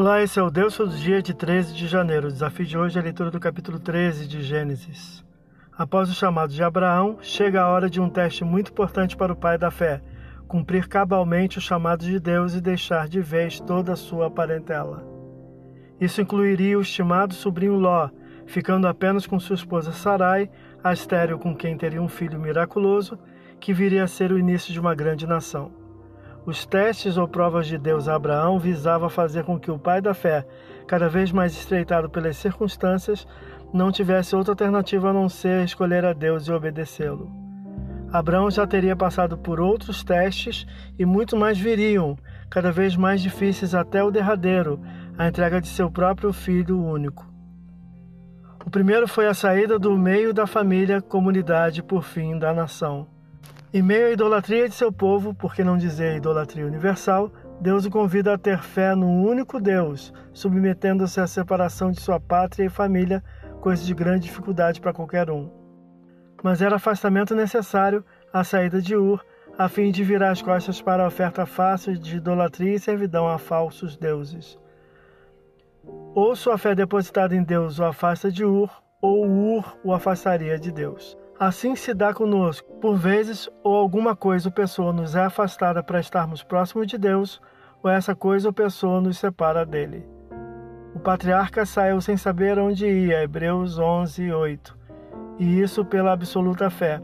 Olá, esse é o Deus do dia de 13 de janeiro. O desafio de hoje é a leitura do capítulo 13 de Gênesis. Após o chamado de Abraão, chega a hora de um teste muito importante para o pai da fé: cumprir cabalmente o chamado de Deus e deixar de vez toda a sua parentela. Isso incluiria o estimado sobrinho Ló, ficando apenas com sua esposa Sarai, a estéril com quem teria um filho miraculoso, que viria a ser o início de uma grande nação. Os testes ou provas de Deus a Abraão visavam fazer com que o pai da fé, cada vez mais estreitado pelas circunstâncias, não tivesse outra alternativa a não ser escolher a Deus e obedecê-lo. Abraão já teria passado por outros testes e muito mais viriam, cada vez mais difíceis até o derradeiro, a entrega de seu próprio filho único. O primeiro foi a saída do meio da família, comunidade, por fim, da nação. Em meio à idolatria de seu povo, por que não dizer idolatria universal, Deus o convida a ter fé no único Deus, submetendo-se à separação de sua pátria e família, coisa de grande dificuldade para qualquer um. Mas era afastamento necessário a saída de Ur, a fim de virar as costas para a oferta fácil de idolatria e servidão a falsos deuses. Ou sua fé depositada em Deus o afasta de Ur, ou Ur o afastaria de Deus. Assim se dá conosco. Por vezes, ou alguma coisa ou pessoa nos é afastada para estarmos próximos de Deus, ou essa coisa ou pessoa nos separa dele. O patriarca saiu sem saber onde ia, Hebreus 11, 8. E isso pela absoluta fé.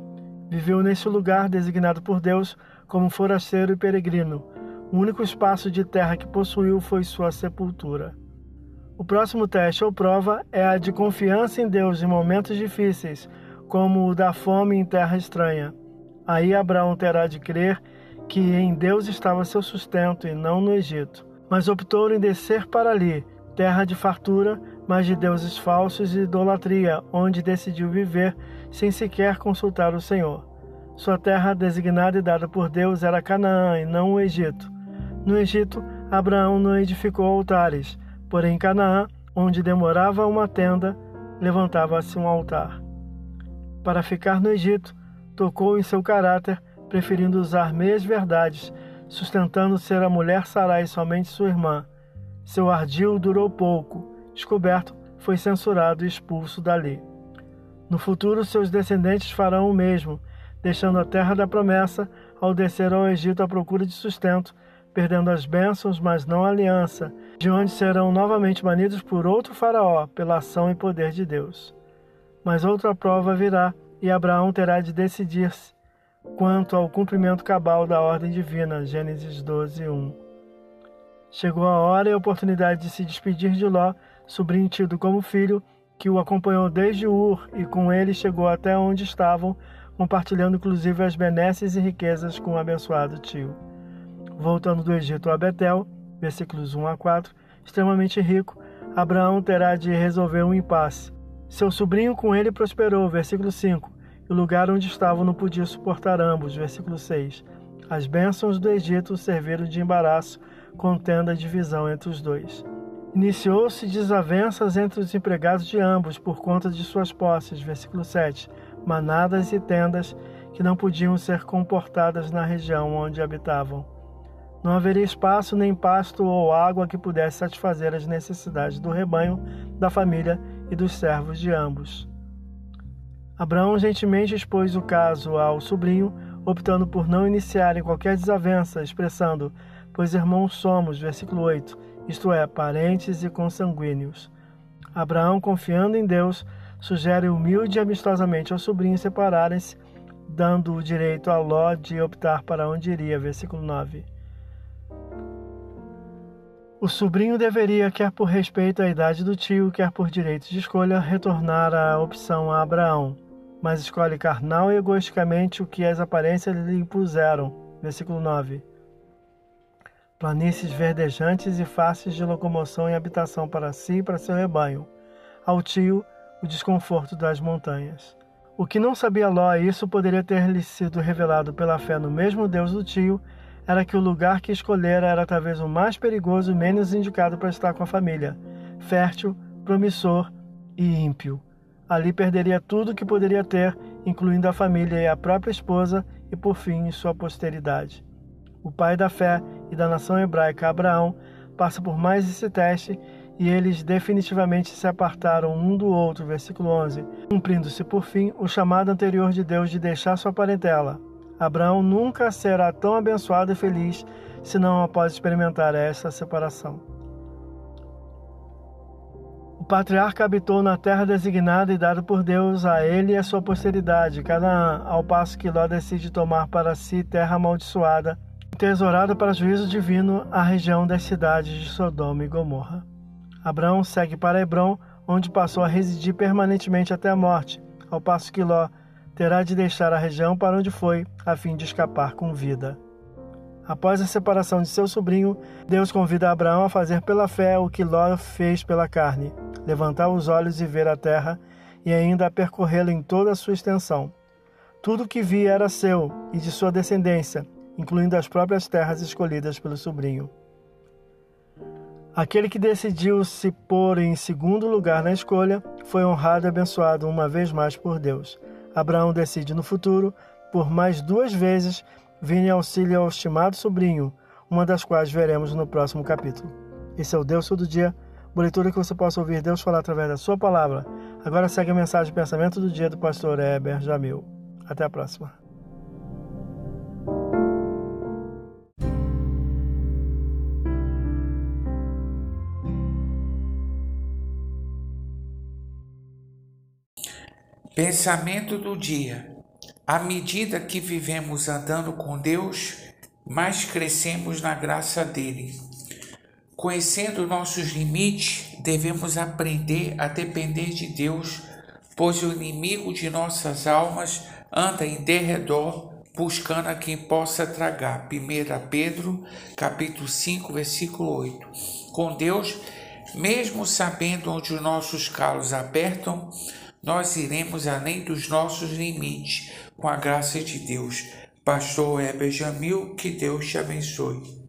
Viveu neste lugar designado por Deus como forasteiro e peregrino. O único espaço de terra que possuiu foi sua sepultura. O próximo teste ou prova é a de confiança em Deus em momentos difíceis, como o da fome em terra estranha. Aí Abraão terá de crer que em Deus estava seu sustento e não no Egito. Mas optou em descer para ali, terra de fartura, mas de deuses falsos e idolatria, onde decidiu viver sem sequer consultar o Senhor. Sua terra designada e dada por Deus era Canaã e não o Egito. No Egito, Abraão não edificou altares, porém Canaã, onde demorava uma tenda, levantava-se um altar para ficar no Egito, tocou em seu caráter, preferindo usar meias verdades, sustentando ser a mulher Sarai somente sua irmã. Seu ardil durou pouco, descoberto, foi censurado e expulso dali. No futuro, seus descendentes farão o mesmo, deixando a terra da promessa ao descer ao Egito à procura de sustento, perdendo as bênçãos, mas não a aliança, de onde serão novamente banidos por outro faraó, pela ação e poder de Deus. Mas outra prova virá, e Abraão terá de decidir-se quanto ao cumprimento cabal da ordem divina. Gênesis 12, 1. Chegou a hora e a oportunidade de se despedir de Ló, sobrinho tido como filho, que o acompanhou desde Ur e com ele chegou até onde estavam, compartilhando inclusive as benesses e riquezas com o abençoado tio. Voltando do Egito a Betel, versículos 1 a 4, extremamente rico, Abraão terá de resolver um impasse. Seu sobrinho com ele prosperou, versículo 5. E o lugar onde estavam não podia suportar ambos, versículo 6. As bênçãos do Egito serviram de embaraço, contendo a divisão entre os dois. Iniciou-se desavenças entre os empregados de ambos por conta de suas posses, versículo 7. Manadas e tendas que não podiam ser comportadas na região onde habitavam. Não haveria espaço nem pasto ou água que pudesse satisfazer as necessidades do rebanho, da família e dos servos de ambos. Abraão gentilmente expôs o caso ao sobrinho, optando por não iniciarem qualquer desavença, expressando: Pois irmãos somos, versículo 8, isto é, parentes e consanguíneos. Abraão, confiando em Deus, sugere humilde e amistosamente ao sobrinho separarem-se, dando o direito a Ló de optar para onde iria, versículo 9. O sobrinho deveria, quer por respeito à idade do tio, quer por direito de escolha, retornar a opção a Abraão, mas escolhe carnal e egoisticamente o que as aparências lhe impuseram. Versículo 9. Planícies verdejantes e fáceis de locomoção e habitação para si e para seu rebanho. Ao tio, o desconforto das montanhas. O que não sabia Ló, isso poderia ter lhe sido revelado pela fé no mesmo Deus do tio era que o lugar que escolhera era talvez o mais perigoso e menos indicado para estar com a família, fértil, promissor e ímpio. Ali perderia tudo que poderia ter, incluindo a família e a própria esposa, e por fim sua posteridade. O pai da fé e da nação hebraica, Abraão, passa por mais esse teste e eles definitivamente se apartaram um do outro. Versículo 11. Cumprindo-se por fim o chamado anterior de Deus de deixar sua parentela. Abraão nunca será tão abençoado e feliz se não após experimentar essa separação. O patriarca habitou na terra designada e dada por Deus a ele e a sua posteridade, Canaã, ao passo que Ló decide tomar para si terra amaldiçoada, tesourada para juízo divino, a região das cidades de Sodoma e Gomorra. Abraão segue para Hebron, onde passou a residir permanentemente até a morte, ao passo que Ló terá de deixar a região para onde foi, a fim de escapar com vida. Após a separação de seu sobrinho, Deus convida Abraão a fazer pela fé o que Ló fez pela carne, levantar os olhos e ver a terra, e ainda a percorrê-la em toda a sua extensão. Tudo o que via era seu e de sua descendência, incluindo as próprias terras escolhidas pelo sobrinho. Aquele que decidiu se pôr em segundo lugar na escolha foi honrado e abençoado uma vez mais por Deus. Abraão decide no futuro, por mais duas vezes, vir em auxílio ao estimado sobrinho, uma das quais veremos no próximo capítulo. Esse é o Deus Todo Dia uma leitura que você possa ouvir Deus falar através da sua palavra. Agora segue a mensagem de pensamento do dia do pastor Heber Jamil. Até a próxima. Pensamento do dia. À medida que vivemos andando com Deus, mais crescemos na graça dele. Conhecendo nossos limites, devemos aprender a depender de Deus, pois o inimigo de nossas almas anda em derredor, buscando a quem possa tragar. 1 Pedro, capítulo 5, versículo 8. Com Deus, mesmo sabendo onde os nossos calos apertam, nós iremos além dos nossos limites, com a graça de Deus. Pastor Heber Jamil, que Deus te abençoe.